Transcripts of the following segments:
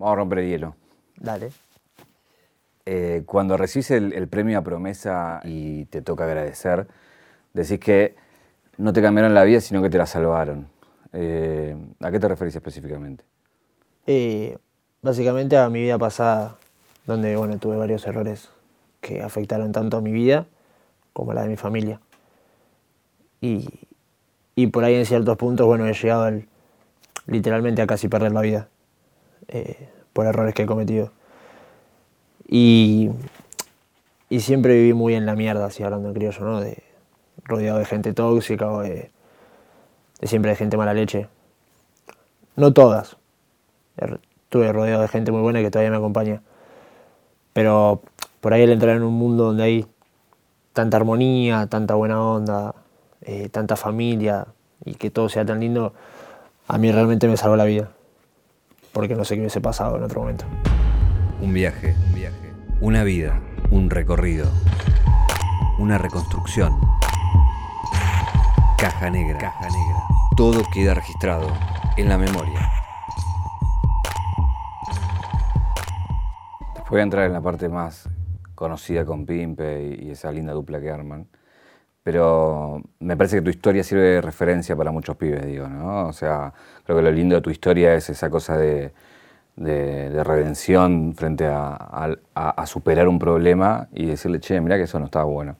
Vamos a romper el hielo. Dale. Eh, cuando recibes el, el premio a promesa y te toca agradecer, decís que no te cambiaron la vida, sino que te la salvaron. Eh, ¿A qué te referís específicamente? Eh, básicamente a mi vida pasada, donde bueno, tuve varios errores que afectaron tanto a mi vida como a la de mi familia. Y, y por ahí en ciertos puntos, bueno, he llegado al- literalmente a casi perder la vida eh, por errores que he cometido. Y, y siempre viví muy en la mierda, así hablando en criollo, ¿no? De, rodeado de gente tóxica o de, de siempre de gente mala leche. No todas. Estuve rodeado de gente muy buena que todavía me acompaña. Pero por ahí el entrar en un mundo donde hay tanta armonía, tanta buena onda, eh, tanta familia y que todo sea tan lindo, a mí realmente me salvó la vida. Porque no sé qué hubiese pasado en otro momento. Un viaje, un viaje, una vida, un recorrido, una reconstrucción. Caja negra, caja negra. Todo queda registrado en la memoria. Después voy a entrar en la parte más conocida con Pimpe y, y esa linda dupla que arman. Pero me parece que tu historia sirve de referencia para muchos pibes, digo, ¿no? O sea, creo que lo lindo de tu historia es esa cosa de, de- de redención frente a, a- superar un problema y decirle, che, mirá que eso no estaba bueno.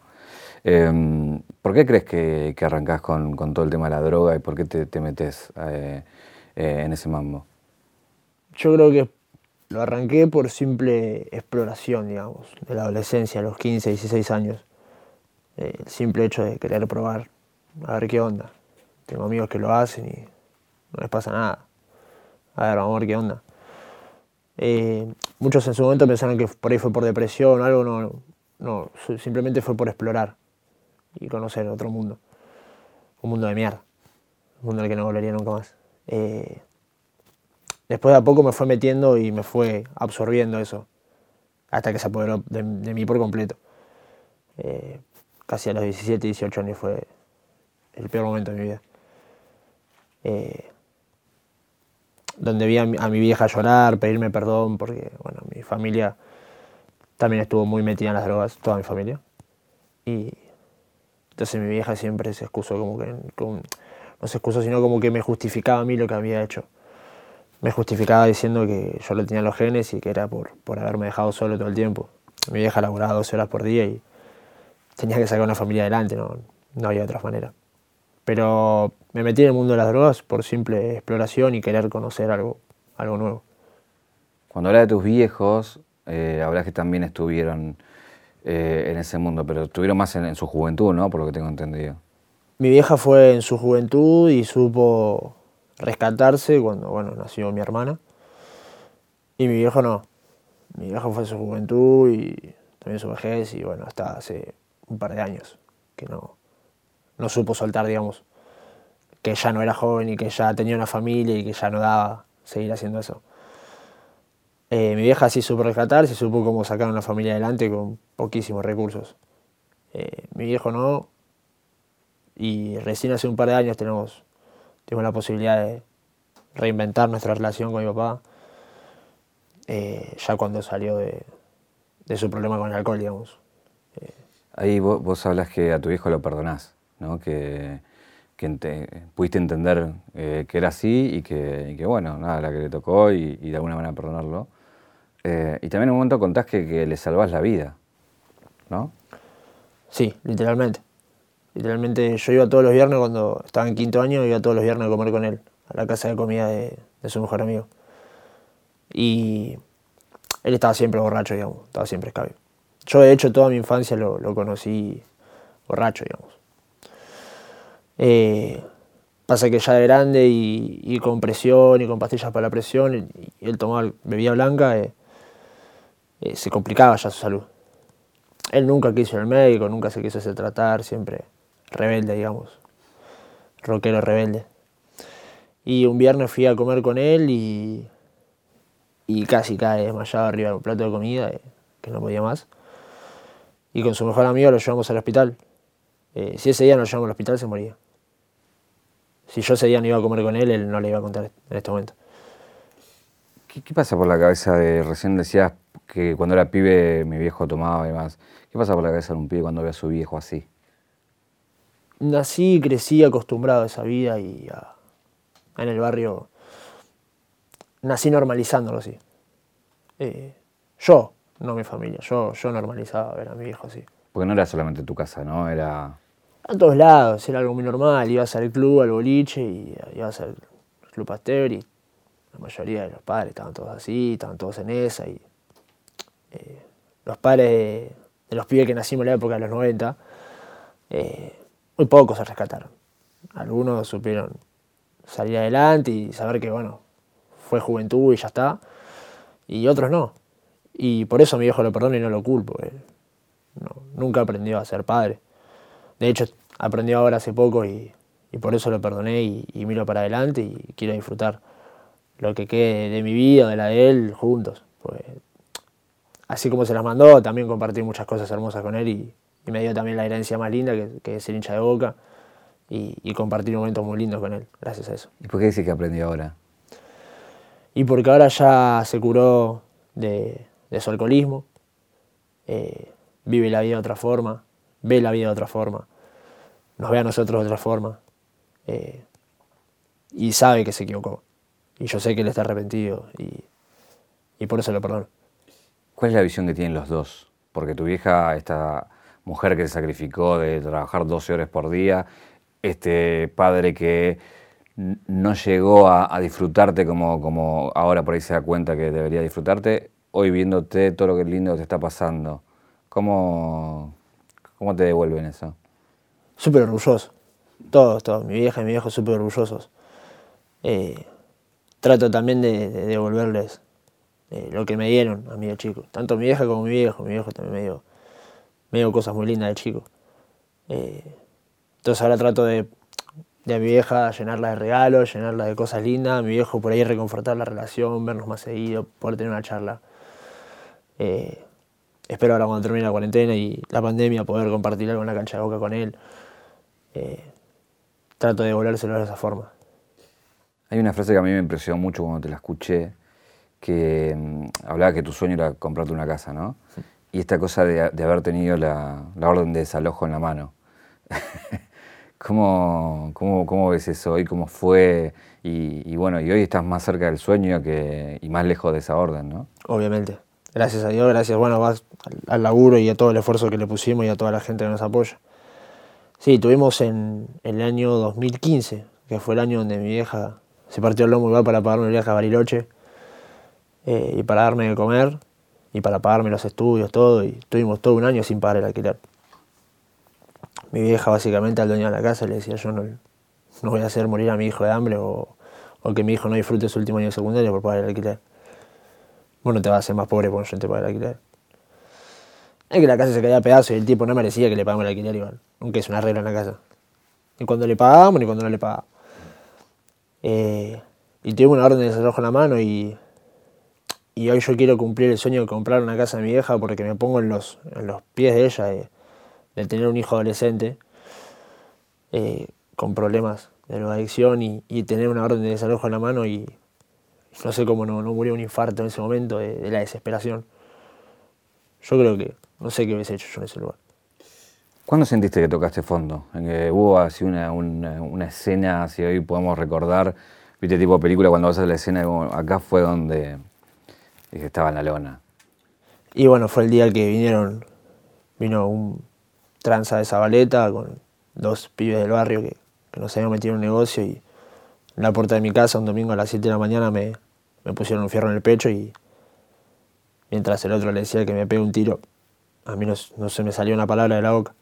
Em, ¿Por qué crees que, que arrancás con, con todo el tema de la droga y por qué te, te metes eh, eh, en ese mambo? Yo creo que lo arranqué por simple exploración, digamos, de la adolescencia, a los 15, 16 años. Eh, el simple hecho de querer probar, a ver qué onda. Tengo amigos que lo hacen y no les pasa nada. A ver, vamos a ver qué onda. Eh, muchos en su momento pensaron que por ahí fue por depresión o algo, no, no, simplemente fue por explorar y conocer otro mundo. Un mundo de mierda, un mundo al que no volvería nunca más. Eh, después de a poco me fue metiendo y me fue absorbiendo eso, hasta que se apoderó de, mí por completo. Casi a los 17, 18 años fue el peor momento de mi vida. Eh, donde vi a mi, a mi vieja llorar, pedirme perdón, porque bueno, mi familia también estuvo muy metida en las drogas, toda mi familia. Y entonces mi vieja siempre se excusó como que, como- no se excusó, sino como que me justificaba a mí lo que había hecho me justificaba diciendo que yo lo tenía en los genes y que era por, por haberme dejado solo todo el tiempo. Mi vieja laburaba 12 horas por día y tenía que sacar una familia adelante, no, no había otra manera. Pero me metí en el mundo de las drogas por simple exploración y querer conocer algo, algo nuevo. Cuando hablas de tus viejos, eh, hablas que también estuvieron eh, en ese mundo, pero estuvieron más en, en su juventud, ¿no? Por lo que tengo entendido. Mi vieja fue en su juventud y supo rescatarse cuando bueno, nació mi hermana. Y mi viejo no. Mi viejo fue en su juventud y también su vejez y bueno, hasta hace un par de años que no, no supo soltar, digamos, que ya no era joven y que ya tenía una familia y que ya no daba seguir haciendo eso. Eh, mi vieja sí supo rescatarse, supo cómo sacar una familia adelante con poquísimos recursos. Eh, mi viejo no, y recién hace un par de años tenemos, tenemos la posibilidad de reinventar nuestra relación con mi papá, eh, ya cuando salió de, de su problema con el alcohol, digamos. Ahí vos, vos hablas que a tu viejo lo perdonás, ¿no? Que, que pudiste entender eh, que era así y que, que, bueno, nada, la que le tocó y, de alguna manera perdonarlo. Eh, y también en un momento contás que, que le salvás la vida, ¿no? Sí, literalmente. Literalmente yo iba todos los viernes cuando estaba en quinto año, iba todos los viernes a comer con él, a la casa de comida de, de su mejor amigo. Y él estaba siempre borracho, digamos, estaba siempre escabio. Yo de hecho toda mi infancia lo, conocí borracho, digamos. Eh, pasa que ya de grande y, con presión y con pastillas para la presión, y, y él tomaba bebida blanca, eh, eh, se complicaba ya su salud. Él nunca quiso ir al médico, nunca se quiso hacer tratar, siempre rebelde, digamos. Rockero rebelde. Y un viernes fui a comer con él y, y casi cae desmayado arriba de un plato de comida, eh, que no podía más. Y con su mejor amigo lo llevamos al hospital. Eh, si ese día no lo llevamos al hospital, se moría. Si yo ese día no iba a comer con él, él no le iba a contar en este momento. ¿Qué, qué pasa por la cabeza de, recién decías que cuando era pibe mi viejo tomaba y demás, ¿qué pasa por la cabeza de un pibe cuando ve a su viejo así? nací y crecí acostumbrado a esa vida y a- en el barrio nací normalizándolo así. Eh, yo, no mi familia, yo, yo normalizaba ver a mi viejo así. Porque no era solamente tu casa, ¿no? Era... A todos lados, era algo muy normal, ibas al club, al boliche y ibas al club Pasteur y la mayoría de los padres estaban todos así, estaban todos en esa y eh, los padres de, de los pibes que nacimos en la época de los 90, eh, muy pocos se rescataron. Algunos supieron salir adelante y saber que, bueno, fue juventud y ya está, y otros no. Y por eso mi viejo lo perdono y no lo culpo. él no- nunca aprendió a ser padre. De hecho, aprendió ahora hace poco y, y por eso lo perdoné y, y miro para adelante y quiero disfrutar lo que quede de mi vida, de la de él, juntos. Pues, así como se las mandó, también compartí muchas cosas hermosas con él y, y me dio también la herencia más linda, que, que es ser hincha de boca, y, y compartir momentos muy lindos con él, gracias a eso. ¿Y por qué dice que aprendió ahora? Y porque ahora ya se curó de, de su alcoholismo, eh, vive la vida de otra forma, ve la vida de otra forma, nos ve a nosotros de otra forma, eh, y sabe que se equivocó. Y yo sé que él está arrepentido y, y por eso lo perdono. ¿Cuál es la visión que tienen los dos? Porque tu vieja, esta mujer que se sacrificó de trabajar 12 horas por día, este padre que no llegó a, a disfrutarte como, como ahora por ahí se da cuenta que debería disfrutarte, hoy viéndote todo lo que lindo te está pasando, ¿cómo, cómo te devuelven eso? Súper orgulloso. Todos, todos. Mi vieja y mi viejo súper orgullosos. Eh, trato también de, de devolverles eh, lo que me dieron a mí de chico. Tanto mi vieja como mi viejo. Mi viejo también me dio, me dio cosas muy lindas de chico. Eh, entonces ahora trato de, de a mi vieja llenarla de regalos, llenarla de cosas lindas. Mi viejo por ahí reconfortar la relación, vernos más seguido, poder tener una charla. Eh, espero ahora cuando termine la cuarentena y la pandemia poder compartir algo en la cancha de boca con él. Eh, trato de devolvérselo de esa forma. Hay una frase que a mí me impresionó mucho cuando te la escuché, que mm, hablaba que tu sueño era comprarte una casa, ¿no? Y esta cosa de, de haber tenido la, la orden de desalojo en la mano. ¿Cómo, cómo, cómo ves eso hoy? ¿Cómo fue? Y, y bueno, y hoy estás más cerca del sueño que, y más lejos de esa orden, ¿no? Obviamente. Gracias a Dios, gracias bueno, al laburo y a todo el esfuerzo que le pusimos y a toda la gente que nos apoya. Sí, tuvimos en el año 2015, que fue el año donde mi vieja se partió el lomo igual para pagarme el viaje a Bariloche eh, y para darme de comer y para pagarme los estudios, todo. Y tuvimos todo un año sin pagar el alquiler. Mi vieja básicamente al dueño de la casa le decía yo no, no voy a hacer morir a mi hijo de hambre o, o que mi hijo no disfrute su último año de secundaria por pagar el alquiler. Vos no te vas a hacer más pobre por no te pagar el alquiler. Es que la casa se caía a pedazos y el tipo no merecía que le pagamos el alquiler igual. Aunque es una regla en la casa. Ni cuando le pagábamos ni cuando no le pagábamos. Eh, y tuvimos una orden de desalojo en la mano y, y hoy yo quiero cumplir el sueño de comprar una casa de mi vieja porque me pongo en los, en los pies de ella de, tener un hijo adolescente eh, con problemas de drogadicción y tener una orden de desalojo en la mano y no sé cómo no, no murió un infarto en ese momento de, de la desesperación. Yo creo que no sé qué hubiese hecho yo en ese lugar. ¿Cuándo sentiste que tocaste fondo? En que hubo así una, una, una escena, si hoy podemos recordar, viste tipo de película cuando vas a la escena, como, acá fue donde dije, estaba en la lona. Y bueno, fue el día que vinieron, vino un tranza de Zabaleta con dos pibes del barrio que, que nos habían metido en un negocio y en la puerta de mi casa un domingo a las 7 de la mañana me, me pusieron un fierro en el pecho y mientras el otro le decía que me pegue un tiro, a mí no, no se me salió una palabra de la boca.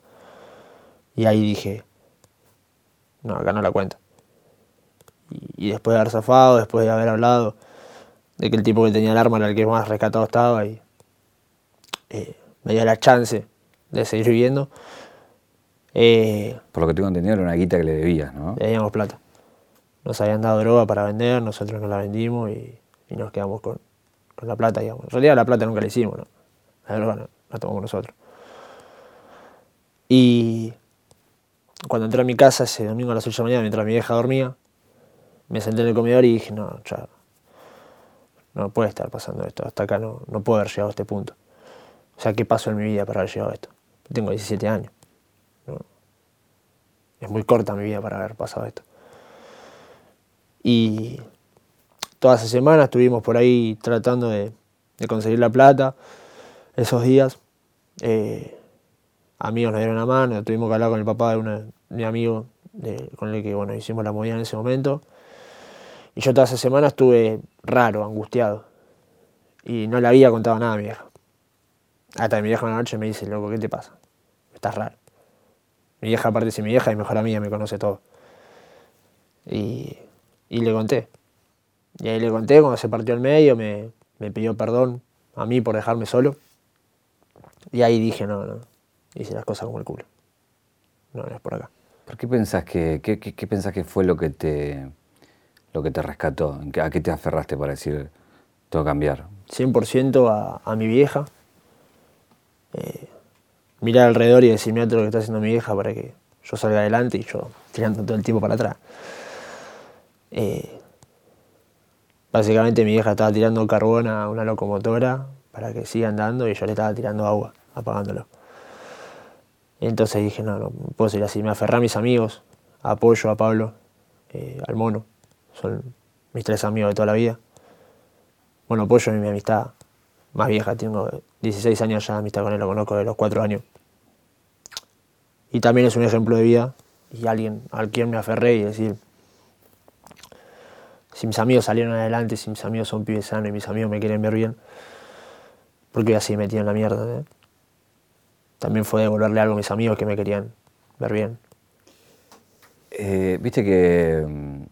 Y ahí dije, no, acá no la cuento. Y, y después de haber zafado, después de haber hablado de que el tipo que tenía el arma era el que más rescatado estaba y eh, me dio la chance de seguir viviendo, eh, Por lo que tengo entendido era una guita que le debías, ¿no? debíamos plata. Nos habían dado droga para vender, nosotros nos la vendimos y, nos quedamos con, la plata, digamos. En realidad la plata nunca la hicimos, ¿no? La droga la tomamos nosotros. Y cuando entré a mi casa ese domingo a las 8 de la mañana, mientras mi vieja dormía, me senté en el comedor y dije, no, ya, no puede estar pasando esto, hasta acá no, no puedo haber llegado a este punto. O sea, ¿qué pasó en mi vida para haber llegado a esto? Tengo 17 años. Es muy corta mi vida para haber pasado esto. Y toda esa semana estuvimos por ahí tratando de, conseguir la plata. Esos días, eh, amigos nos dieron la mano, tuvimos que hablar con el papá de, mi amigo con el que bueno, hicimos la movida en ese momento. Y yo toda esa semana estuve raro, angustiado. Y no le había contado nada a mi vieja. Hasta que mi vieja una noche me dice, loco, ¿qué te pasa? Estás raro. Mi vieja, aparte de mi vieja, y mejor amiga, me conoce todo. Y, le conté. Y ahí le conté, cuando se partió el medio, me, pidió perdón a mí por dejarme solo. Y ahí dije, no, no, hice las cosas como el culo. No, no es por acá. ¿Por qué pensás que, qué, qué, pensás que fue lo que te, lo que te rescató? ¿A qué te aferraste para decir, tengo que cambiar? 100% a, a mi vieja. Eh, mirar alrededor y decir, mira todo lo que está haciendo mi vieja para que yo salga adelante y yo tirando todo el tiempo para atrás. Eh, básicamente mi vieja estaba tirando carbón a una locomotora para que siga andando y yo le estaba tirando agua, apagándolo. entonces dije, no, no puedo seguir así. Me aferré a mis amigos, apoyo a Pablo, eh, al mono. Son mis tres amigos de toda la vida. Bueno, apoyo mi amistad más vieja, tengo 16 años ya de amistad con él, lo conozco de los 4 años. Y también es un ejemplo de vida y alguien al quien me aferré y decir, si mis amigos salieron adelante, si mis amigos son pibes sanos y mis amigos me quieren ver bien, porque así me en la mierda. También fue devolverle algo a mis amigos que me querían ver bien. Eh, viste que mm,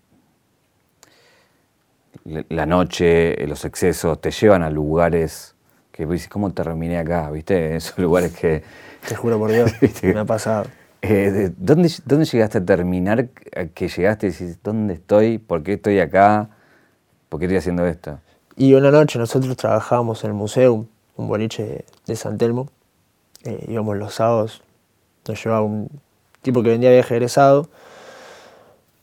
la noche, los excesos, te llevan a lugares que dices, ¿cómo terminé acá? ¿Viste? Esos lugares que... Te juro por Dios, me ha pasado. Eh, ¿dónde, ¿Dónde llegaste a terminar? que llegaste y decís, ¿dónde estoy? ¿Por qué estoy acá? ¿Por qué estoy haciendo esto? Y una noche nosotros trabajábamos en el museo, un boliche de San Telmo. Eh, íbamos los sábados, nos llevaba un tipo que vendía viaje egresado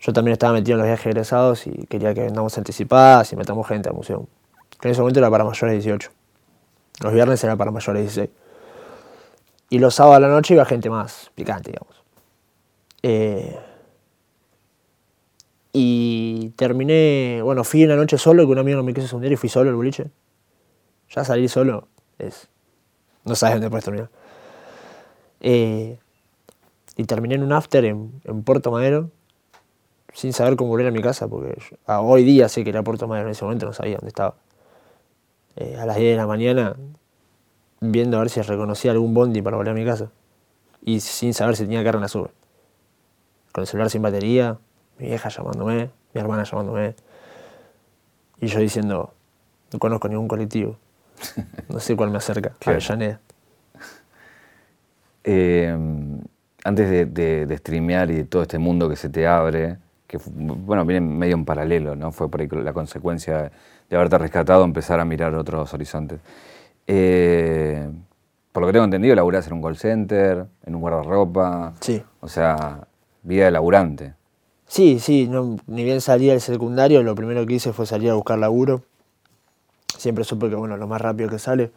yo también estaba metido en los viajes egresados y quería que vendamos anticipadas y metamos gente al museo. En ese momento era para mayores de 18. Los viernes era para mayores de 16. Y los sábados a la noche iba gente más picante, digamos. Eh, y terminé, bueno, fui una noche solo, que un amigo no me quiso hundir y fui solo al boliche. Ya salir solo es... No sabes dónde puedes terminar. Eh, y terminé en un after en, en Puerto Madero, sin saber cómo volver a mi casa, porque ah, hoy día sé que era Puerto Madero, en ese momento no sabía dónde estaba. Eh, a las 10 de la mañana, viendo a ver si reconocía algún bondi para volver a mi casa, y sin saber si tenía carro en la sube. Con el celular sin batería, mi vieja llamándome, mi hermana llamándome, y yo diciendo, no conozco ningún colectivo, no sé cuál me acerca, Avellaneda. Eh, antes de, de, de streamear y de todo este mundo que se te abre, que bueno, viene medio en paralelo, ¿no? Fue por ahí la consecuencia de haberte rescatado, empezar a mirar otros horizontes. Eh, por lo que tengo entendido, laburás en un call center, en un guardarropa. Sí. O sea, vida de laburante. Sí, sí, ni bien salí del secundario, lo primero que hice fue salir a buscar laburo. Siempre supe que, bueno, lo más rápido que sale,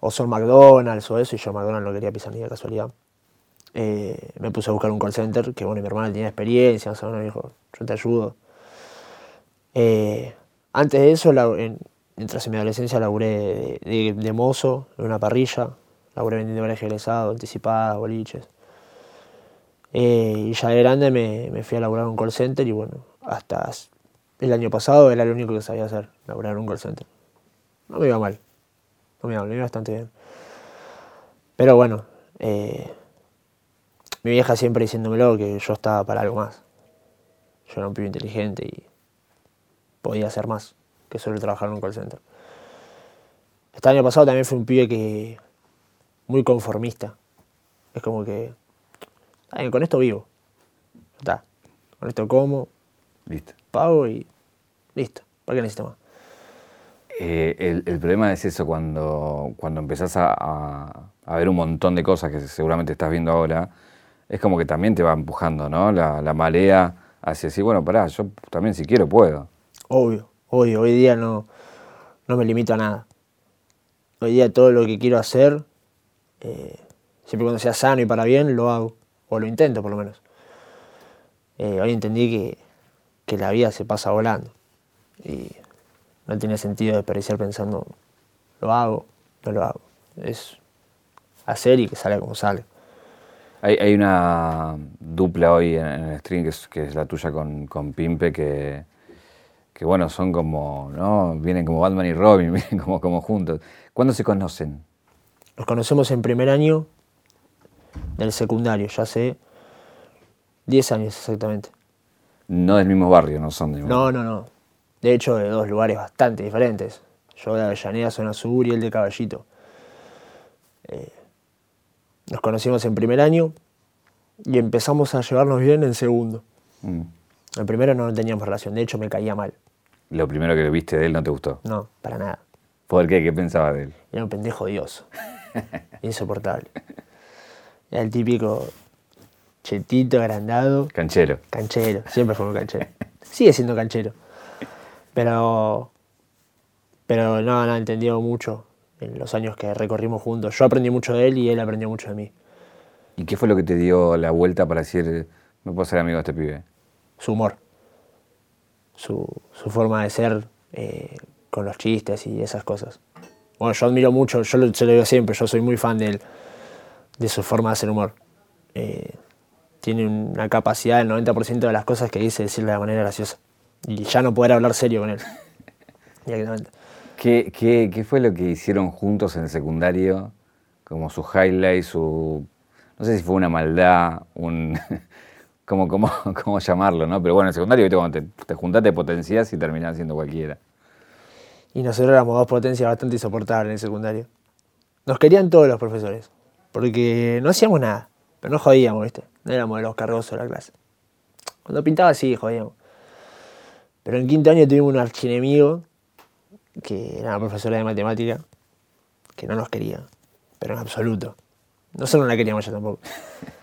o son McDonald's o eso, y yo McDonald's no quería pisar ni de casualidad. Eh, me puse a buscar un call center, que bueno, mi hermana tenía experiencia, o me dijo, yo te ayudo. Eh, antes de eso, mientras en mi adolescencia laburé de, mozo en una parrilla, laburé vendiendo viajes egresados, anticipadas, boliches. Eh, y ya de grande me, fui a laburar en un call center y bueno, hasta el año pasado era lo único que sabía hacer, laburar en un call center. No me iba mal, no me iba me iba bastante bien. Pero bueno, mi vieja siempre diciéndomelo que yo estaba para algo más. Yo era un pibe inteligente y podía hacer más que solo trabajar en un call center. Este año pasado también fue un pibe que muy conformista. Es como que, con esto vivo. Está. Con esto como, listo. pago y listo. ¿Para qué necesito más? Eh, el, problema es eso, cuando, cuando empezás a, a, ver un montón de cosas que seguramente estás viendo ahora, es como que también te va empujando, ¿no? La, la marea hacia así, bueno, pará, yo también si quiero puedo. Obvio, obvio, hoy día no, no me limito a nada. Hoy día todo lo que quiero hacer, eh, siempre cuando sea sano y para bien, lo hago. O lo intento por lo menos. Eh, hoy entendí que, que la vida se pasa volando. Y no tiene sentido desperdiciar pensando, lo hago, no lo hago. Es hacer y que salga como sale. Hay, hay una dupla hoy en, en el stream que es, que es la tuya con, con Pimpe que, que, bueno, son como, ¿no? Vienen como Batman y Robin, vienen como, como juntos. ¿Cuándo se conocen? Nos conocemos en primer año del secundario, ya hace 10 años exactamente. No del mismo barrio, no son del mismo No, no, no. De hecho, de dos lugares bastante diferentes. Yo de Avellaneda, zona sur, y él de Caballito. Eh, nos conocimos en primer año y empezamos a llevarnos bien en segundo. Mm. En primero no teníamos relación, de hecho me caía mal. Lo primero que viste de él no te gustó. No, para nada. ¿Por qué? ¿Qué pensabas de él? Era un pendejo odioso. Insoportable. Era el típico chetito, agrandado, Canchero. canchero. Siempre fue un canchero. Sigue siendo canchero. Pero. Pero no, no, entendió mucho en los años que recorrimos juntos. Yo aprendí mucho de él y él aprendió mucho de mí. ¿Y qué fue lo que te dio la vuelta para decir, me puedo ser amigo de este pibe? Su humor. Su, su forma de ser eh, con los chistes y esas cosas. Bueno, yo admiro mucho, yo lo- se lo digo siempre, yo soy muy fan de él, de su forma de hacer humor. Eh, tiene una capacidad del 90% de las cosas que dice decirle de manera graciosa. Y ya no poder hablar serio con él. Directamente. ¿Qué, qué, qué fue lo que hicieron juntos en el secundario? Como su highlight, su... No sé si fue una maldad, un... ¿Cómo, cómo, cómo llamarlo, no? Pero bueno, en secundario, ¿viste? Cuando te, te juntás, te potencias y terminás siendo cualquiera. Y nosotros éramos dos potencias bastante insoportables en el secundario. Nos querían todos los profesores, porque no hacíamos nada, pero no jodíamos, ¿viste? No éramos de los cargosos de la clase. Cuando pintaba sí, jodíamos. Pero en quinto año tuvimos un archienemigo, que era una profesora de matemática, que no nos quería, pero en absoluto. Nosotros no la queríamos ya tampoco.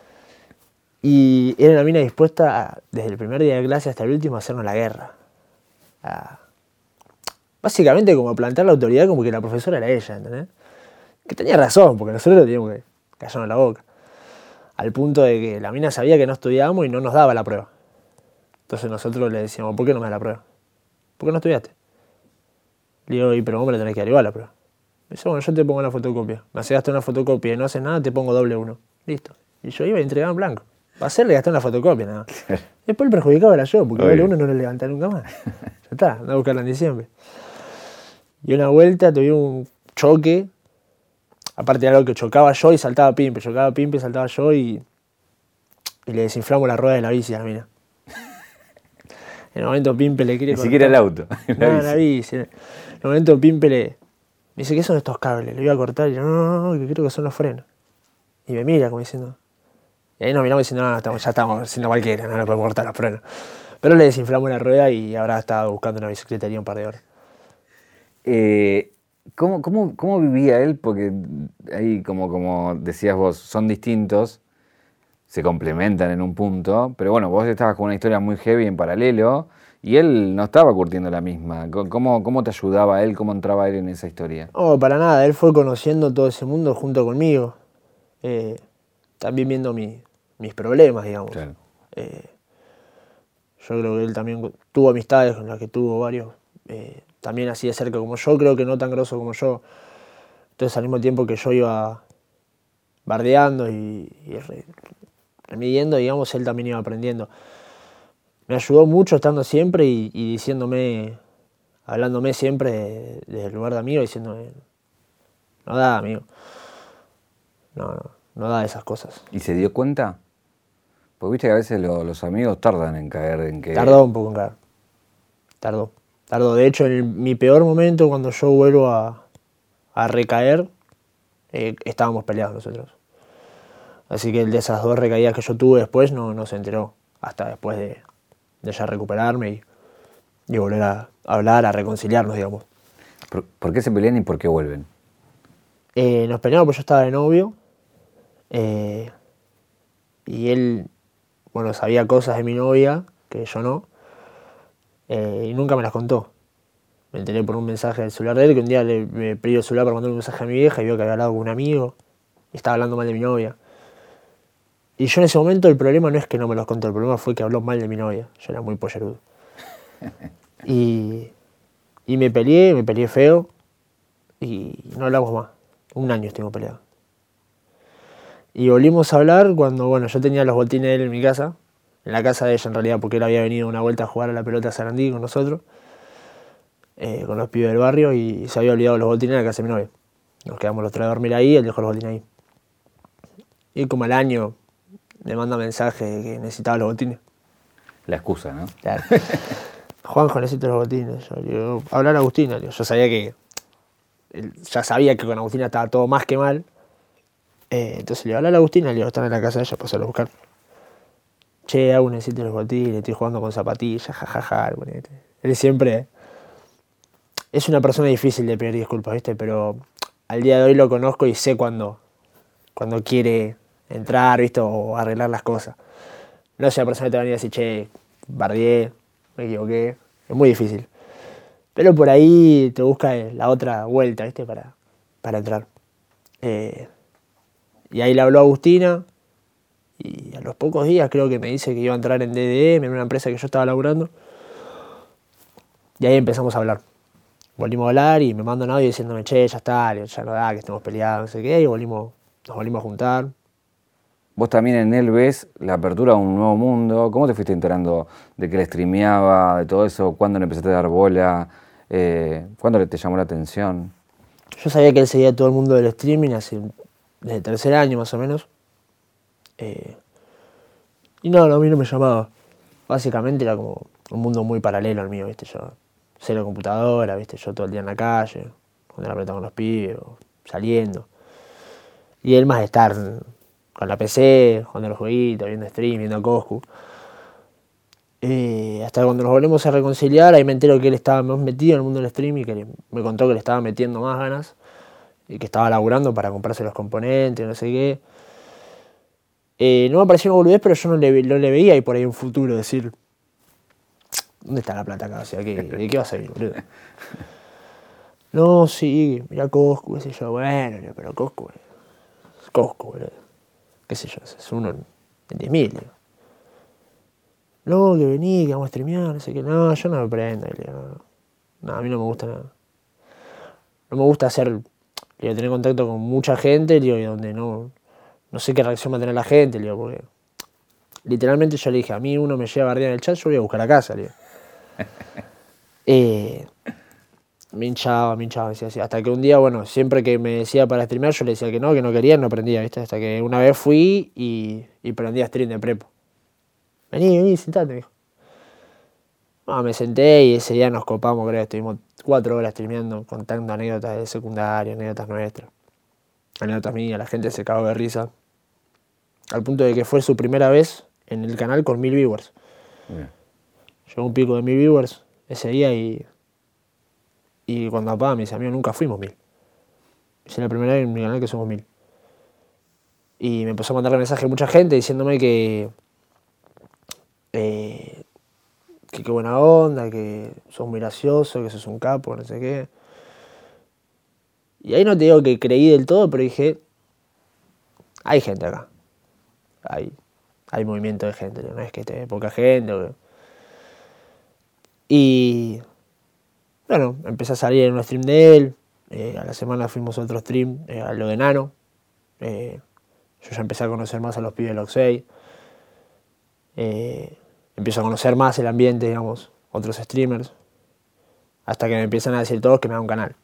Y era una mina dispuesta, a, desde el primer día de clase hasta el último, a hacernos la guerra. A- básicamente como a plantar la autoridad como que la profesora era ella, ¿entendés? Que tenía razón, porque nosotros teníamos que callarnos la boca. Al punto de que la mina sabía que no estudiábamos y no nos daba la prueba. Entonces nosotros le decíamos, ¿por qué no me da la prueba? ¿Por qué no estudiaste? Le digo, "Y, pero vos me la tenés que dar igual la prueba. Me dice, bueno, yo te pongo la fotocopia. Me haces una fotocopia y no haces nada, te pongo doble uno. Listo. Y yo iba y entregaba en blanco. Va a hacerle gastar una fotocopia nada más. Después el perjudicado era yo, porque uno no lo levanté nunca más. Ya está, anda a buscarla en diciembre. Y una vuelta tuve un choque. Aparte de algo que chocaba yo y saltaba Pimpe. Chocaba Pimpe saltaba yo y, y le desinflamos la rueda de la bici a la mina. En el momento Pimpe le quiere Ni siquiera el auto. la no, bici. la bici. En el momento Pimpe le me dice, ¿qué son estos cables? Le voy a cortar y yo, no, no, no, que creo que son los frenos. Y me mira como diciendo. Y ahí nos miramos diciendo, no, no, estamos- ya estamos haciendo cualquiera, no le podemos cortar los frenos. Pero le desinflamos la rueda y ahora estaba buscando una bicicletería un par de horas. Eh, ¿cómo, cómo, cómo vivía él? Porque ahí, como, como decías vos, son distintos, se complementan en un punto, pero bueno, vos estabas con una historia muy heavy en paralelo y él no estaba curtiendo la misma. ¿Cómo, cómo te ayudaba él? ¿Cómo entraba él en esa historia? No, para nada, él fue conociendo todo ese mundo junto conmigo. Eh, también viendo mi- mis problemas, digamos. Claro. Eh, yo creo que él también tuvo amistades con las que tuvo varios, eh, también así de cerca como yo, creo que no tan grosso como yo. Entonces al mismo tiempo que yo iba bardeando y, y re- midiendo, digamos, él también iba aprendiendo. Me ayudó mucho estando siempre y, y diciéndome, hablándome siempre de- desde el lugar de amigo, diciéndome, no da, amigo. No, no, no da esas cosas. ¿Y se dio cuenta? Porque viste que a veces lo- los amigos tardan en caer en que... Tardó un poco en caer. Tardó. Tardó. De hecho, en el- mi peor momento, cuando yo vuelvo a, a recaer, eh, estábamos peleados nosotros. Así que el de esas dos recaídas que yo tuve después no, no se enteró. Hasta después de, de ya recuperarme y, y volver a hablar, a reconciliarnos, digamos. ¿Por, por qué se pelean y por qué vuelven? Eh, nos peleamos porque yo estaba de novio. eh, y él, bueno, sabía cosas de mi novia que yo no. eh, y nunca me las contó. Me enteré por un mensaje del celular de él que un día le me pedí el celular para mandar un mensaje a mi vieja y vio que había hablado con un amigo y estaba hablando mal de mi novia. Y yo en ese momento el problema no es que no me los contó, el problema fue que habló mal de mi novia. Yo era muy pollerudo. Y, y me peleé, me peleé feo y no hablamos más. Un año estuvimos peleados. Y volvimos a hablar cuando, bueno, yo tenía los botines de él en mi casa, en la casa de ella en realidad, porque él había venido una vuelta a jugar a la pelota a Sarandí con nosotros, eh, con los pibes del barrio, y se había olvidado los botines en la casa de mi novia. Nos quedamos los tres a dormir ahí, él dejó los botines ahí. Y como al año me manda mensaje de que necesitaba los botines. La excusa, ¿no? Claro. Juanjo, necesito los botines. Yo le digo, hablar a Agustina. Le Yo sabía que. ya sabía que con Agustina estaba todo más que mal. Eh, entonces le digo, hablar a Agustina. Le digo, están en la casa de ella, pasarlo a buscar. Che, Agus, necesito los botines. Estoy jugando con zapatillas, jajaja. Él siempre. Es una persona difícil de pedir disculpas, ¿viste? Pero al día de hoy lo conozco y sé cuando, cuando quiere entrar, ¿viste? O arreglar las cosas. No es una persona que te va a venir a decir, che, bardié, me equivoqué. Es muy difícil. Pero por ahí te busca la otra vuelta, ¿viste? Para, para entrar. Eh, y ahí le habló a Agustina. Y a los pocos días creo que me dice que iba a entrar en DDM, en una empresa que yo estaba laburando. Y ahí empezamos a hablar. Volvimos a hablar y me mandó un audio diciéndome, che, ya está, ya no da, que estemos peleados, no sé qué. Y volvimos, nos volvimos a juntar. Vos también en él ves la apertura a un nuevo mundo. ¿Cómo te fuiste enterando de que él streameaba, de todo eso? ¿Cuándo le empezaste a dar bola? Eh, ¿Cuándo te llamó la atención? Yo sabía que él seguía todo el mundo del streaming hace, el tercer año más o menos. Eh, y no, a mí no me llamaba. Básicamente era como un mundo muy paralelo al mío, ¿viste? Yo, cero computadora, ¿viste? Yo todo el día en la calle, jugando la pelota con los pibes, saliendo. Y él más de estar con la PC, jugando los jueguitos, viendo stream, viendo Coscu. Eh, hasta cuando nos volvemos a reconciliar, ahí me entero que él estaba más metido en el mundo del stream y que me contó que le estaba metiendo más ganas y que estaba laburando para comprarse los componentes, no sé qué. Eh, no me pareció una boludez, pero yo no le, no le veía ahí por ahí un futuro decir, ¿dónde está la plata acá? O sea, ¿qué, ¿de qué va a servir, boludo? No, sí, mira Coscu, qué sé yo, bueno, pero Coscu, eh, es Coscu, boludo. Qué sé yo, es uno en en 10.000, digo. No, que vení, que vamos a streamear, no sé qué. No, yo no me prendo. no, no, a mí no me gusta nada. No me gusta hacer, digo, tener contacto con mucha gente, le digo, y donde no, no sé qué reacción va a tener la gente, le digo, porque literalmente yo le dije, a mí uno me llega a bardear en el chat, yo voy a buscar a casa, digo. Eh, me hinchaba, me hinchaba, decía así. Hasta que un día, bueno, siempre que me decía para streamear, yo le decía que no, que no quería, no prendía, ¿viste? Hasta que una vez fui y, y prendí a stream de prepo. Vení, vení, sentate, me dijo. No, me senté y ese día nos copamos, creo, estuvimos cuatro horas streameando, contando anécdotas de secundaria, anécdotas nuestras, anécdotas mías, la gente se cagó de risa. Al punto de que fue su primera vez en el canal con mil viewers. Bien. Llegó un pico de mil viewers ese día y. Y cuando papá me dice, amigo, nunca fuimos mil. Es la primera vez en mi canal que somos mil. Y me empezó a mandar mensaje mucha gente diciéndome que. eh, que qué buena onda, que sos muy gracioso, que sos un capo, no sé qué. Y ahí no te digo que creí del todo, pero dije. Hay gente acá. Hay, hay movimiento de gente, no es que esté poca gente. Y bueno, empecé a salir en un stream de él. eh, a la semana fuimos a otro stream, eh, a lo de Nano. eh, yo ya empecé a conocer más a los pibes de Loxey. Eh, empiezo a conocer más el ambiente, digamos, otros streamers. Hasta que me empiezan a decir todos que me haga un canal.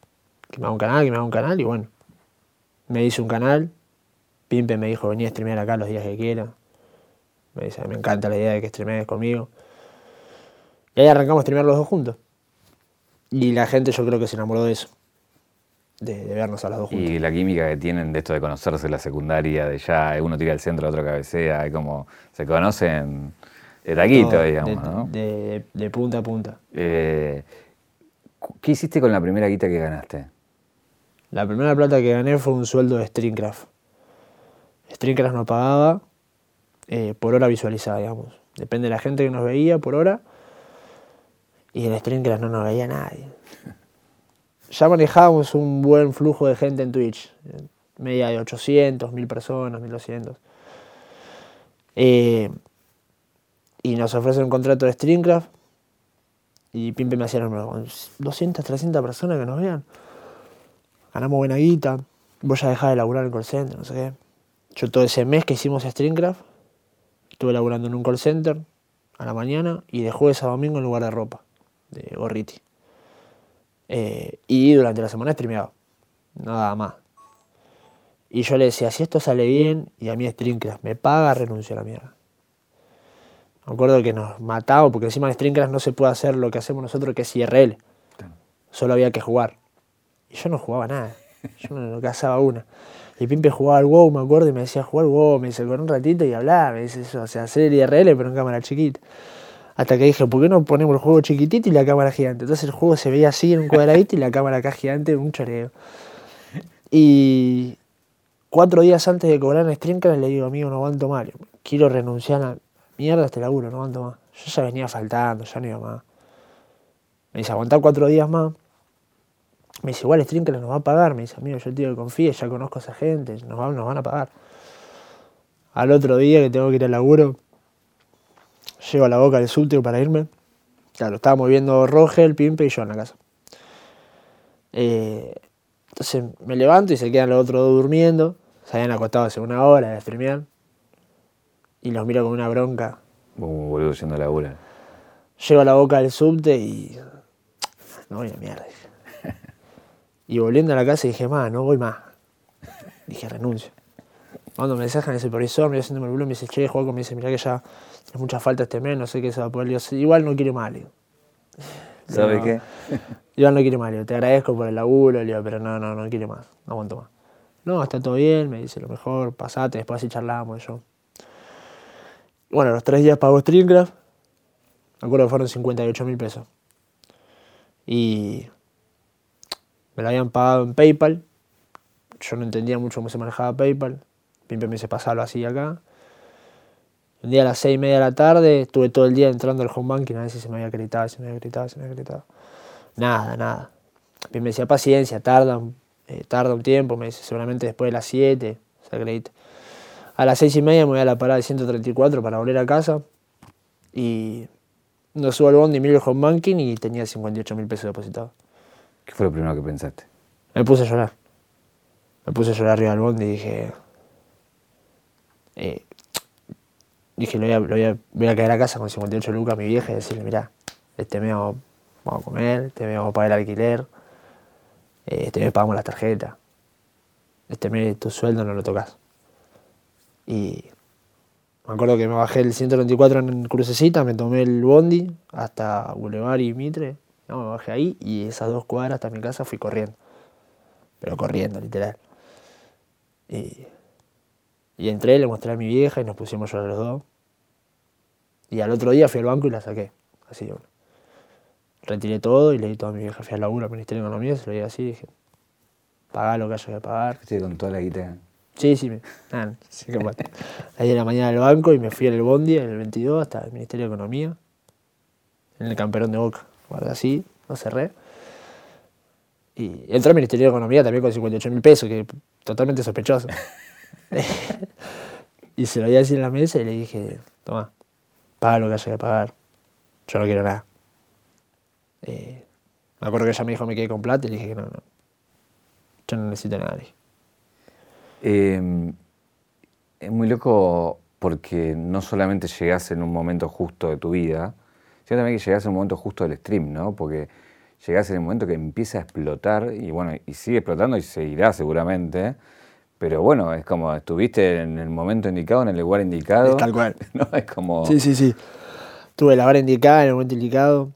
Que me haga un canal, que me haga un canal. Y bueno, me hice un canal. Pimpe me dijo, vení a streamear acá los días que quiera. Me dice, me encanta la idea de que streamees conmigo. Y ahí arrancamos a streamear los dos juntos. Y la gente yo creo que se enamoró de eso. De, vernos a los dos juntos. Y la química que tienen de esto de conocerse en la secundaria, de ya uno tira al centro, otro cabecea, como se conocen de taquito, No, digamos, de, ¿no? de- de punta a punta. Eh, ¿Qué hiciste con la primera guita que ganaste? La primera plata que gané fue un sueldo de Streamcraft. Streamcraft nos pagaba eh, por hora visualizada, digamos. Depende de la gente que nos veía por hora. Y en Streamcraft no nos veía nadie. Ya manejábamos un buen flujo de gente en Twitch. Media de 800, 1000 personas, 1200. Eh, y nos ofrecen un contrato de Streamcraft. Y Pimpe me hacía el número. 200, 300 personas que nos vean. Ganamos buena guita. Voy a dejar de laburar en el call center, no sé qué. Yo todo ese mes que hicimos Streamcraft, estuve laburando en un call center a la mañana y de jueves a domingo en lugar de ropa, de gorriti. Eh, y durante la semana streameaba, nada más. Y yo le decía, si esto sale bien y a mí Streamcraft me paga, renuncio a la mierda. Me acuerdo que nos mataba porque encima en Streamcraft no se puede hacer lo que hacemos nosotros que es IRL. Solo había que jugar. Y yo no jugaba nada. Yo no cazaba una. Y Pimpe jugaba al WoW, me acuerdo, y me decía jugar al WoW, me dice, con un ratito y hablaba, me dice eso, o sea, hacer el IRL pero en cámara chiquita. Hasta que dije, ¿por qué no ponemos el juego chiquitito y la cámara gigante? Entonces el juego se veía así en un cuadradito y la cámara acá gigante, un choreo. Y cuatro días antes de cobrar en Streamcast le digo, amigo, no aguanto más, quiero renunciar a mierda este laburo, no aguanto más. Yo ya venía faltando, ya no iba más. Me dice, aguantar cuatro días más. Me dice, igual Streamcast nos va a pagar. Me dice, amigo, yo te digo que confíe, ya conozco a esa gente, nos van a pagar. Al otro día que tengo que ir al laburo, llego a la boca del subte para irme. Claro, estábamos viendo Rogel, Pimpe y yo en la casa. Eh, entonces me levanto y se quedan los otros dos durmiendo. Se habían acostado hace una hora de streamear. Y los miro con una bronca. Uh, boludo, yendo a laburo. Llego a la boca del subte y. No voy a mierda. Y volviendo a la casa dije, más, no voy más. Dije, renuncio. Cuando me mensaje en el supervisor, me haciendo el boludo, me dice, che, Juaco, me dice, mirá que ya tienes mucha falta este mes, no sé qué se va a poder. igual no quiero más, digo. ¿Sabe qué? Igual no quiero más, digo, te agradezco por el laburo, digo, pero no, no, no quiero más, no aguanto más. No, está todo bien, me dice, lo mejor, pasate, después así charlamos, yo. Bueno, los tres días pagó Streamcraft, me acuerdo que fueron 58 mil pesos. Y me lo habían pagado en PayPal. Yo no entendía mucho cómo se manejaba PayPal. Pimpe me dice pasarlo así acá. Un día a las seis y media de la tarde estuve todo el día entrando al home banking a ver si se me había acreditado, se me había acreditado, se me había acreditado. Nada, nada. Pimpe me decía paciencia, tarda, eh, tarda un tiempo, me dice seguramente después de las 7 se acredita. A las seis y media me voy a la parada de 134 para volver a casa y no subo al bond y miro el home banking y tenía 58 mil pesos depositados. ¿Qué fue lo primero que pensaste? Me puse a llorar. Me puse a llorar arriba del bondi y dije. Eh, dije, lo voy, a, voy, a, caer a casa con 58 lucas a mi vieja y decirle: Mirá, este mes vamos, a comer, este mes vamos a pagar el alquiler, eh, este mes pagamos la tarjeta, este mes tu sueldo no lo tocas. Y me acuerdo que me bajé el 134 en Crucecita, me tomé el bondi hasta Boulevard y Mitre no, me bajé ahí y esas dos cuadras hasta mi casa fui corriendo. Pero corriendo, literal. Y, y entré, le mostré a mi vieja y nos pusimos a llorar los dos. Y al otro día fui al banco y la saqué. Así, bueno. Retiré todo y le di todo a mi vieja. Fui al laburo al Ministerio de Economía, se lo di así y dije, pagá lo que haya que pagar. Sí, con toda la guita. Sí, sí, me, sí que Ahí en la mañana del banco y me fui en el Bondi, en el 22, hasta el Ministerio de Economía, en el camperón de Boca guardé así, lo cerré. Y entré al Ministerio de Economía también con 58 mil pesos, que totalmente sospechoso. y se lo di así en la mesa y le dije, toma, paga lo que haya que pagar, yo no quiero nada. Eh, me acuerdo que ella me dijo me quedé con plata y le dije que no, no, yo no necesito nada. Eh, es muy loco porque no solamente llegas en un momento justo de tu vida, sino también que llegás en el momento justo del stream, ¿no? Porque llegás en el momento que empieza a explotar y bueno, y sigue explotando y seguirá seguramente. Pero bueno, es como estuviste en el momento indicado, en el lugar indicado. tal cual. ¿no? Es como... Sí, sí, sí. Tuve la hora indicada, en el momento indicado.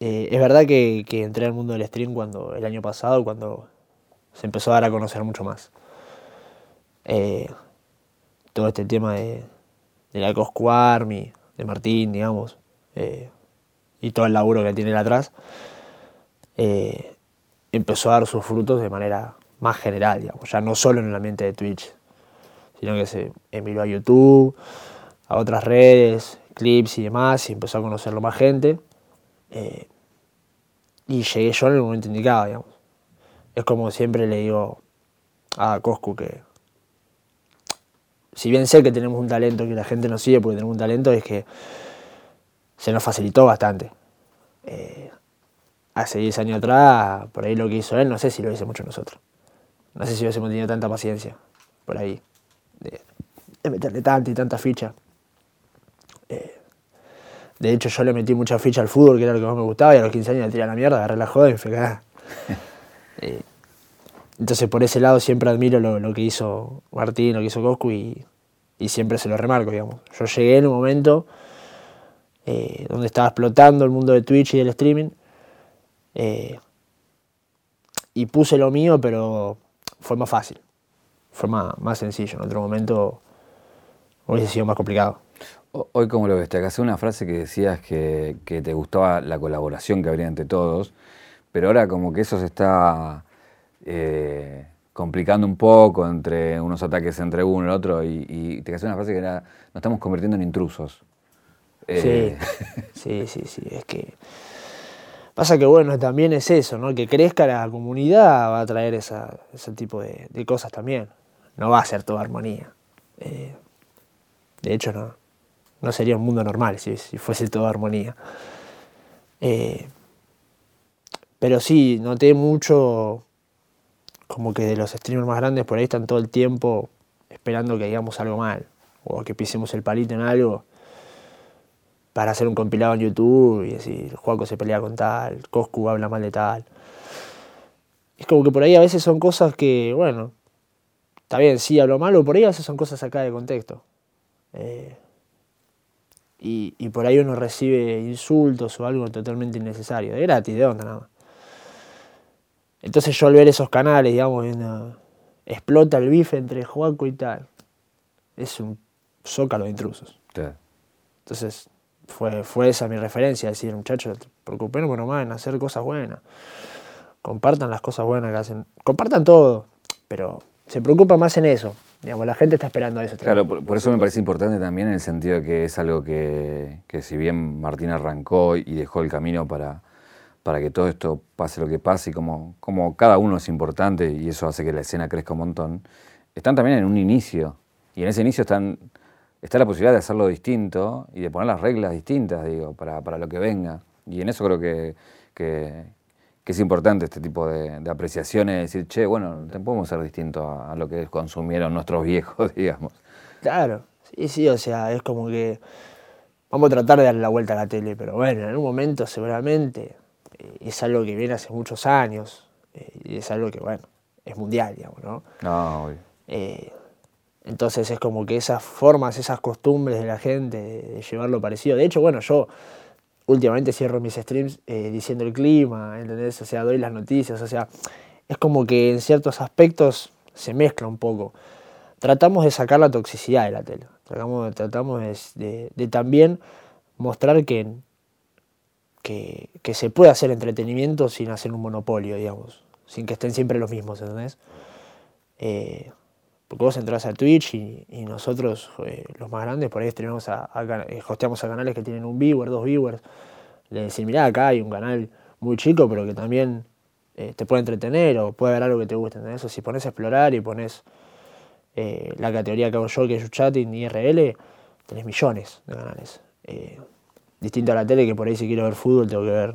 Eh, es verdad que, entré al mundo del stream cuando el año pasado, cuando se empezó a dar a conocer mucho más. Eh, todo este tema de, de la Cosco Army, de Martín, digamos. Eh, y todo el laburo que tiene él atrás, eh, empezó a dar sus frutos de manera más general, digamos, ya no solo en el ambiente de Twitch, sino que se envió a YouTube, a otras redes, clips y demás, y empezó a conocerlo más gente. Y llegué yo en el momento indicado, digamos. Es como siempre le digo a Coscu que, si bien sé que tenemos un talento, que la gente nos sigue porque tenemos un talento, es que se nos facilitó bastante. Eh, hace 10 años atrás, por ahí lo que hizo él, no sé si lo hice mucho nosotros. No sé si hubiésemos tenido tanta paciencia por ahí, de, meterle tanta y tanta ficha. Eh, de hecho, yo le metí mucha ficha al fútbol, que era lo que más me gustaba, y a los 15 años le tiré la mierda, agarré la joda y me a entonces, por ese lado, siempre admiro lo, que hizo Martín, lo que hizo Coscu, y, siempre se lo remarco, digamos. Yo llegué en un momento eh, donde estaba explotando el mundo de Twitch y del streaming, eh, y puse lo mío, pero fue más fácil, fue más, más sencillo. En otro momento hubiese sido más complicado. Hoy, como lo ves, te hace una frase que decías que, te gustaba la colaboración que habría entre todos, pero ahora como que eso se está eh, complicando un poco entre unos ataques entre uno y el otro, y, te hace una frase que era, nos estamos convirtiendo en intrusos. Sí, sí, sí, sí, es que Pasa que bueno, también es eso, ¿no? Que crezca la comunidad va a traer ese tipo de, cosas también. No va a ser toda armonía. Eh, de hecho, no, no sería un mundo normal si, fuese toda armonía. Eh, pero sí, noté mucho como que de los streamers más grandes por ahí están todo el tiempo esperando que digamos algo mal o que pisemos el palito en algo para hacer un compilado en YouTube y decir, Juaco se pelea con tal, Coscu habla mal de tal. Es como que por ahí a veces son cosas que, bueno, está bien, sí hablo malo, por ahí a veces son cosas acá de contexto. Eh, y, y, por ahí uno recibe insultos o algo totalmente innecesario, de gratis, de onda nada más. Entonces yo al ver esos canales, digamos, explota el bife entre Juaco y tal, es un zócalo de intrusos. Entonces, fue, fue esa mi referencia, decir, muchachos, preocupense nomás en hacer cosas buenas. Compartan las cosas buenas que hacen. Compartan todo, pero se preocupa más en eso. Digamos, la gente está esperando eso. Claro, por, eso me parece importante también en el sentido de que es algo que, que si bien Martín arrancó y dejó el camino para, para que todo esto pase lo que pase y como, como cada uno es importante y eso hace que la escena crezca un montón, están también en un inicio. Y en ese inicio están está la posibilidad de hacerlo distinto y de poner las reglas distintas, digo, para, para lo que venga. Y en eso creo que, que, es importante este tipo de, de, apreciaciones, decir, che, bueno, podemos ser distinto a, lo que consumieron nuestros viejos, digamos. Claro, sí, sí, o sea, es como que vamos a tratar de darle la vuelta a la tele, pero bueno, en un momento seguramente es algo que viene hace muchos años eh, y es algo que, bueno, es mundial, digamos, ¿no? No. Eh, entonces es como que esas formas, esas costumbres de la gente, de, llevarlo parecido. De hecho, bueno, yo últimamente cierro mis streams eh, diciendo el clima, ¿entendés? O sea, doy las noticias, o sea, es como que en ciertos aspectos se mezcla un poco. Tratamos de sacar la toxicidad de la tele, tratamos, tratamos de, también mostrar que, que, se puede hacer entretenimiento sin hacer un monopolio, digamos, sin que estén siempre los mismos, ¿entendés? Eh, porque vos entras a Twitch y, nosotros, eh, los más grandes, por ahí tenemos a, eh, hosteamos a canales que tienen un viewer, dos viewers. Le decís, mirá, acá hay un canal muy chico, pero que también eh, te puede entretener o puede haber algo que te guste. Eso, si pones a explorar y pones la categoría que hago yo, que es chatting IRL, tenés millones de canales. Distinto a la tele, que por ahí si quiero ver fútbol tengo que ver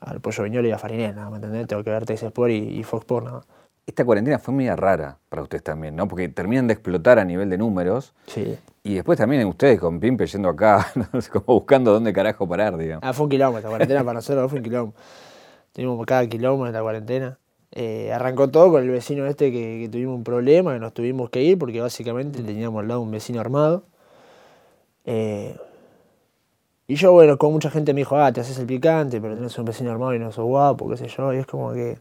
al Pollo Viñola y a Farinena, ¿me entendés? Tengo que ver Teis Sport y, y Fox Sport esta cuarentena fue muy rara para ustedes también, ¿no? Porque terminan de explotar a nivel de números. Sí. Y después también ustedes con Pimpe yendo acá, no como buscando dónde carajo parar, digamos. Ah, fue un kilómetro, esta cuarentena para nosotros fue un kilómetro. Tuvimos cada kilómetro en la cuarentena. Eh, arrancó todo con el vecino este que, tuvimos un problema, que nos tuvimos que ir porque básicamente teníamos al lado un vecino armado. Eh, y yo, bueno, con mucha gente me dijo, ah, te haces el picante, pero tenés un vecino armado y no sos guapo, qué sé yo. Y es como que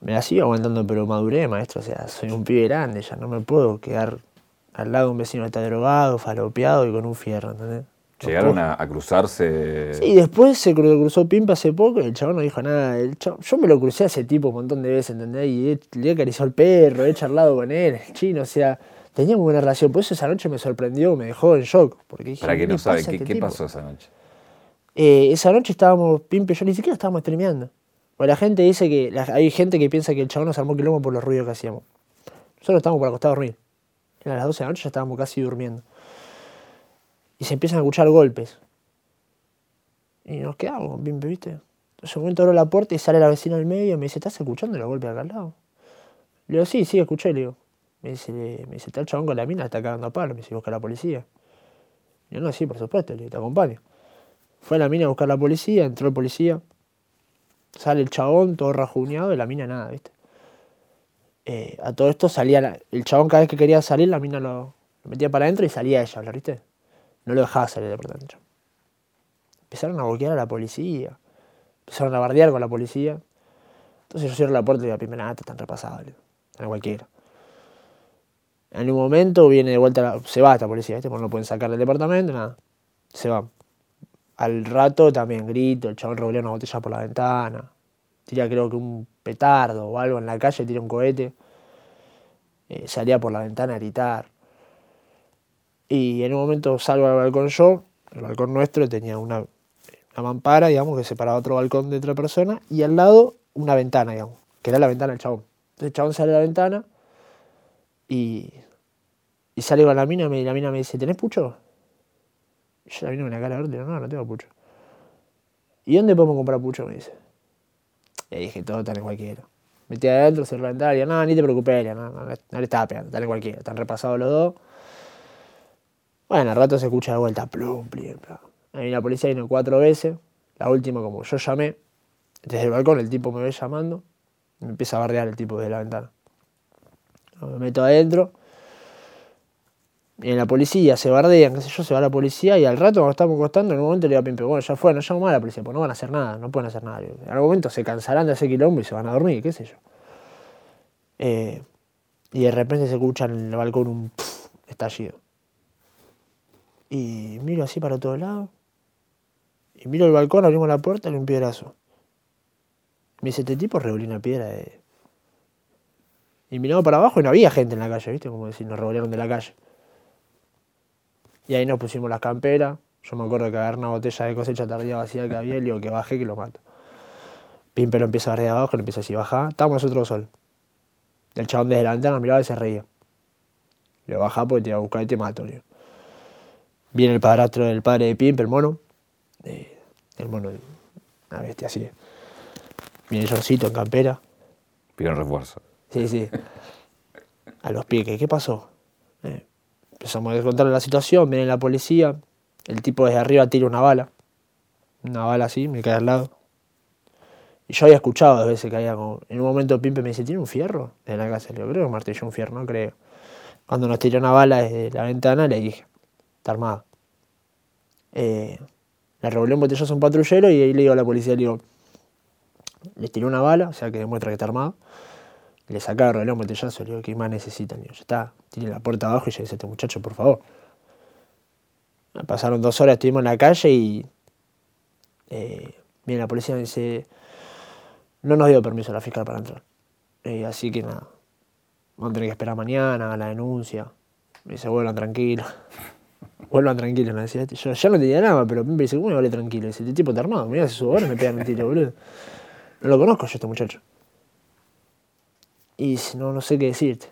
me la sigo aguantando, pero maduré, maestro. O sea, soy un pibe grande, ya no me puedo quedar al lado de un vecino que está drogado, falopeado y con un fierro, ¿entendés? ¿Llegaron a, cruzarse? Sí, después se cruzó Pimpa hace poco y el chabón no dijo nada. yo me lo crucé a ese tipo un montón de veces, ¿entendés? Y le he acariciado al perro, he charlado con él, chino, o sea, teníamos buena relación. Por eso esa noche me sorprendió, me dejó en shock. Porque Para que no sabe, ¿qué, este pasó esa noche? Eh, esa noche estábamos, Pimpe yo ni siquiera estábamos streameando. Porque la gente dice que, hay gente que piensa que el chabón nos armó quilombo por los ruidos que hacíamos. Nosotros estábamos por acostado a dormir. Eran las 12 de la noche ya estábamos casi durmiendo. Y se empiezan a escuchar golpes. Y nos quedamos, Pimpe, ¿viste? Entonces un momento abro la puerta y sale la vecina al medio y me dice, ¿estás escuchando los golpes acá al lado? Le digo, sí, sí, escuché, le digo. Me dice, me dice, está el chabón con la mina, está cagando a palo. Me dice, busca a la policía. Yo, no, sí, por supuesto, le te acompaño. Fue a la mina a buscar a la policía, entró el policía. Sale el chabón, todo rajuñado, y la mina nada, ¿viste? Eh, a todo esto salía, el chabón cada vez que quería salir, la mina lo, metía para adentro y salía ella, ¿viste? No lo dejaba salir de por dentro. Empezaron a bloquear a la policía. Empezaron a bardear con la policía. Entonces yo cierro la puerta y digo, primera, nada, están repasados, están cualquiera. En un momento viene de vuelta, se va esta policía, ¿viste? Porque no pueden sacar del departamento, nada. Se va. Al rato también grito, el chabón revolea una botella por la ventana. Tira creo que un petardo o algo en la calle, tira un cohete. Eh, salía por la ventana a gritar. Y en un momento salgo al balcón yo, el balcón nuestro tenía una, una mampara, digamos, que separaba otro balcón de otra persona, y al lado una ventana, digamos, que era la ventana del chabón. Entonces el chabón sale a la ventana y y sale con la mina y la mina me dice, ¿tenés pucho? Y yo la mina me la cara verde, no, no tengo pucho. ¿Y dónde podemos comprar pucho? Me dice. Y dije, todo está en cualquiera. Metí adentro, se y no, ni te preocupes, no, no, no, le estaba pegando, está en cualquiera, están repasados los dos. Bueno, al rato se escucha de vuelta, plum, plum, plum. Ahí la policía vino cuatro veces, la última como yo llamé, desde el balcón el tipo me ve llamando, me empieza a bardear el tipo desde la ventana. Me meto adentro, en la policía, se bardean, qué sé yo, se va la policía y al rato cuando estamos costando, en un momento le digo a Pimpe, bueno, ya fue, no llamo más a la policía, pues no van a hacer nada, no pueden hacer nada. En algún momento se cansarán de hacer quilombo y se van a dormir, qué sé yo. Eh, y de repente se escucha en el balcón un estallido. Y miro así para todos lados. Y miro el balcón, abrimos la puerta y un piedrazo. Me dice, este tipo revolvió una piedra de... Y miramos para abajo y no había gente en la calle, ¿viste? Como decir, nos revolvieron de la calle. Y ahí nos pusimos las camperas. Yo me acuerdo que agarré una botella de cosecha tardía vacía que había y le digo que baje que lo mato. Pimpe lo empieza a de abajo, empieza a decir, baja, estamos nosotros sol. El chabón desde la ventana miraba y se reía. Le baja porque te iba a buscar y te mato, Viene el padrastro del padre de Pimpe, el mono. Eh, el mono, una bestia así. Viene Johncito en campera. Piden refuerzo. Sí, sí. A los piques, ¿qué pasó? Eh, Empezamos a contarle la situación, viene la policía, el tipo desde arriba tira una bala, una bala así, me cae al lado. Y yo había escuchado dos veces que había como... En un momento Pimpe me dice, ¿tiene un fierro? De la casa, le digo, creo que martilló un fierro, no creo. Cuando nos tiró una bala desde la ventana, le dije, está armado. Eh, le revolvió un botellazo a un patrullero y ahí le digo a la policía, le digo, le tiró una bala, o sea que demuestra que está armado. Le sacaba el reloj, botellazo, le digo, ¿qué más necesitan? Ya está, tiene la puerta abajo y yo dice, este muchacho, por favor. Pasaron dos horas, estuvimos en la calle y eh, la policía me dice, no nos dio permiso la fiscal para entrar. Eh, así que nada, vamos a tener que esperar mañana a la denuncia. Me dice, vuelvan tranquilos. vuelvan tranquilos, me decía. Yo ya no tenía nada, pero me dice, ¿cómo me vale tranquilo? Dice, este tipo está armado, mira, si su hora me pegan el tiro, boludo. No lo conozco yo, este muchacho y no, no sé qué decirte.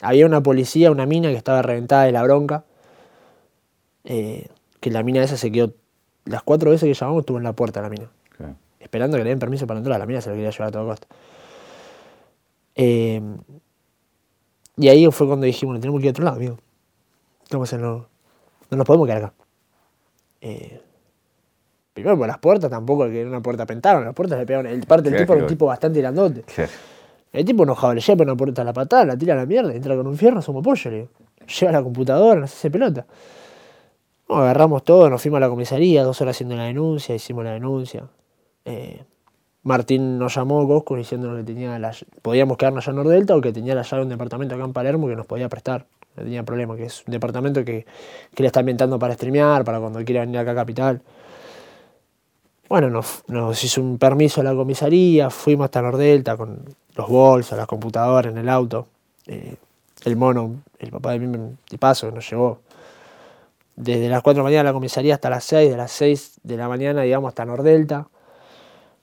Había una policía, una mina que estaba reventada de la bronca, eh, que la mina esa se quedó, las cuatro veces que llamamos estuvo en la puerta la mina, esperando que le den permiso para entrar, la mina se lo quería llevar a toda costa. Eh, y ahí fue cuando dijimos, bueno, tenemos que ir a otro lado, amigo. No, no, no nos podemos quedar acá. Eh, primero por las puertas, tampoco que era una puerta pentada, las puertas le pegaban, el parte del tipo era un tipo bastante grandote. El tipo enojado le lleva una puerta a la patada, la tira a la mierda, entra con un fierro, somos pollo, le Lleva la computadora, nos hace pelota. agarramos todo, nos fuimos a la comisaría, dos horas haciendo la denuncia, hicimos la denuncia. Eh, Martín nos llamó, Cosco, diciéndonos que tenía la, podíamos quedarnos allá en Nordelta o que tenía la llave de un departamento acá en Palermo que nos podía prestar. No tenía problema, que es un departamento que, le está ambientando para streamear, para cuando quiera venir acá a Capital. Bueno, nos, nos hizo un permiso a la comisaría, fuimos hasta Nordelta con los bolsos, las computadoras en el auto. Eh, el mono, el papá de mí, de paso, nos llevó. desde las 4 de la mañana a la comisaría hasta las 6, de las 6 de la mañana, digamos, hasta Nordelta.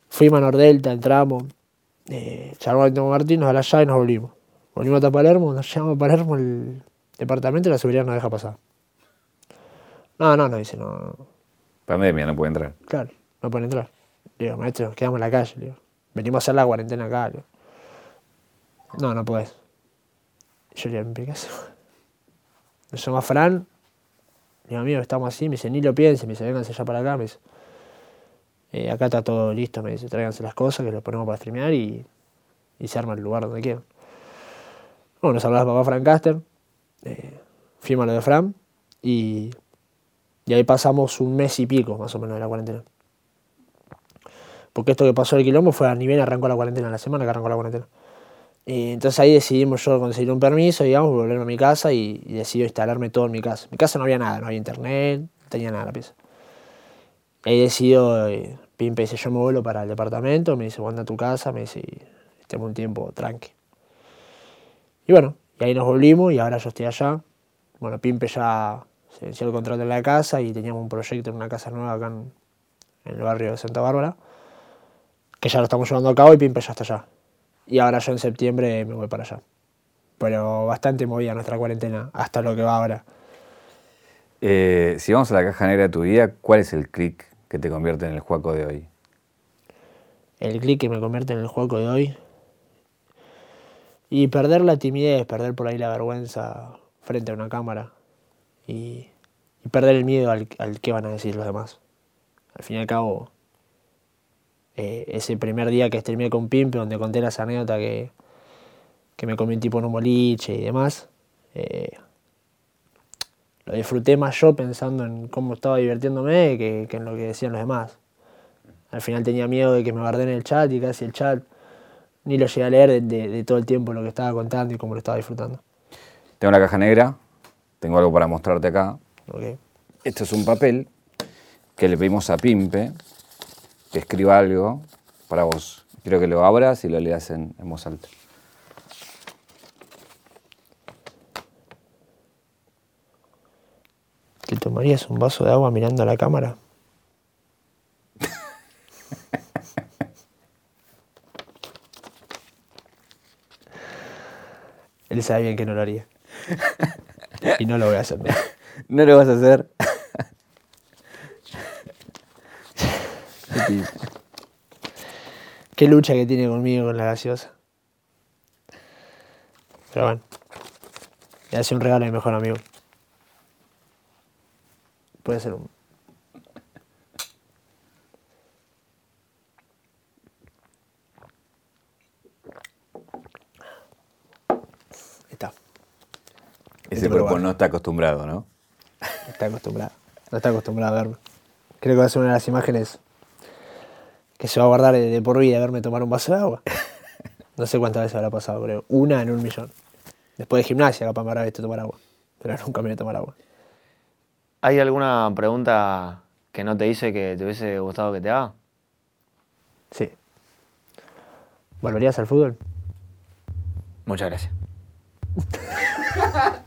Fuimos a Nordelta, entramos, eh, charlamos con Martín, nos da la llave y nos volvimos. Volvimos hasta Palermo, nos llamamos a Palermo el departamento y la seguridad nos deja pasar. No, no, no, dice, no. Pandemia, no puede entrar. Claro, no pueden entrar. Le digo, maestro, quedamos en la calle. Le digo, venimos a hacer la cuarentena acá. Le digo, no, no puedes. ¿qué hacemos? Nos llama Fran. Digo, amigo, estamos así. Me dice, ni lo piense. Me dice, vénganse ya para acá. Me dice, "Eh, acá está todo listo. Me dice, tráiganse las cosas que lo ponemos para streamear y, y se arma el lugar donde quieran. Bueno, nos hablaba papá Fran Caster. Eh, fuimos a lo de Fran. Y, y ahí pasamos un mes y pico, más o menos, de la cuarentena. Porque esto que pasó el quilombo fue a nivel arrancó la cuarentena, la semana que arrancó la cuarentena. Y entonces ahí decidimos yo conseguir un permiso, digamos, volverme a mi casa y, y decidí instalarme todo en mi casa. En mi casa no había nada, no había internet, no tenía nada la pieza. Y ahí decido, eh, Pimpe dice, yo me vuelvo para el departamento, me dice, anda a tu casa, me dice, estemos un tiempo tranqui. Y bueno, y ahí nos volvimos y ahora yo estoy allá. Bueno, Pimpe ya se venció el contrato en la casa y teníamos un proyecto en una casa nueva acá en, en el barrio de Santa Bárbara, que ya lo estamos llevando a cabo y Pimpe ya está allá. Y ahora yo en septiembre me voy para allá. Pero bastante movida nuestra cuarentena, hasta lo que va ahora. Eh, si vamos a la caja negra de tu vida, ¿cuál es el clic que te convierte en el Juaco de hoy? El clic que me convierte en el juego de hoy. Y perder la timidez, perder por ahí la vergüenza frente a una cámara. Y, y perder el miedo al, al qué van a decir los demás. Al fin y al cabo, eh, ese primer día que streamé con Pimpe, donde conté esa anécdota que, que me comí un tipo en un boliche y demás, eh, lo disfruté más yo pensando en cómo estaba divirtiéndome que, que en lo que decían los demás. Al final tenía miedo de que me guardé en el chat y casi el chat ni lo llegué a leer de, de- de todo el tiempo lo que estaba contando y cómo lo estaba disfrutando. Tengo la caja negra, tengo algo para mostrarte acá. ¿ok? Esto es un papel que le pedimos a Pimpe que escriba algo para vos. Quiero que lo abras y lo leas en, en voz alta. ¿Te tomarías un vaso de agua mirando a la cámara? Él sabe bien que no lo haría. Y no lo voy a hacer. ¿no? No lo vas a hacer. Qué lucha que tiene conmigo con la gaseosa. Pero bueno. Le hace un regalo a mi mejor amigo. Puede ser un. Ahí está. Ese cuerpo no está acostumbrado, ¿no? Está acostumbrado. No está acostumbrado a verme. Creo que va a ser una de las imágenes que se va a guardar de, de por vida verme tomar un vaso de agua. No sé cuántas veces habrá pasado, creo. Una en un millón. Después de gimnasia, capaz me habrá visto tomar agua. Pero nunca me voy a tomar agua. ¿Hay alguna pregunta que no te hice que te hubiese gustado que te haga? Sí. ¿Volverías al fútbol? Muchas gracias.